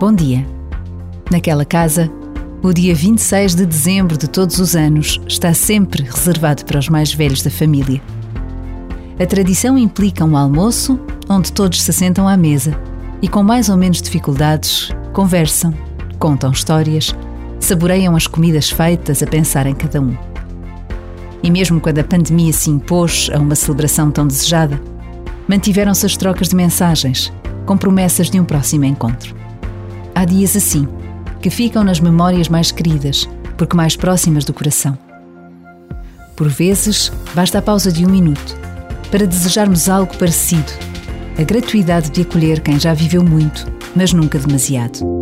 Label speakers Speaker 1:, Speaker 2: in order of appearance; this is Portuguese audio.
Speaker 1: Bom dia. Naquela casa, o dia 26 de dezembro de todos os anos está sempre reservado para os mais velhos da família. A tradição implica um almoço onde todos se sentam à mesa e, com mais ou menos dificuldades, conversam, contam histórias, saboreiam as comidas feitas a pensar em cada um. E mesmo quando a pandemia se impôs a uma celebração tão desejada, mantiveram-se as trocas de mensagens, com promessas de um próximo encontro. Há dias assim, que ficam nas memórias mais queridas, porque mais próximas do coração. Por vezes, basta a pausa de um minuto para desejarmos algo parecido, a gratuidade de acolher quem já viveu muito, mas nunca demasiado.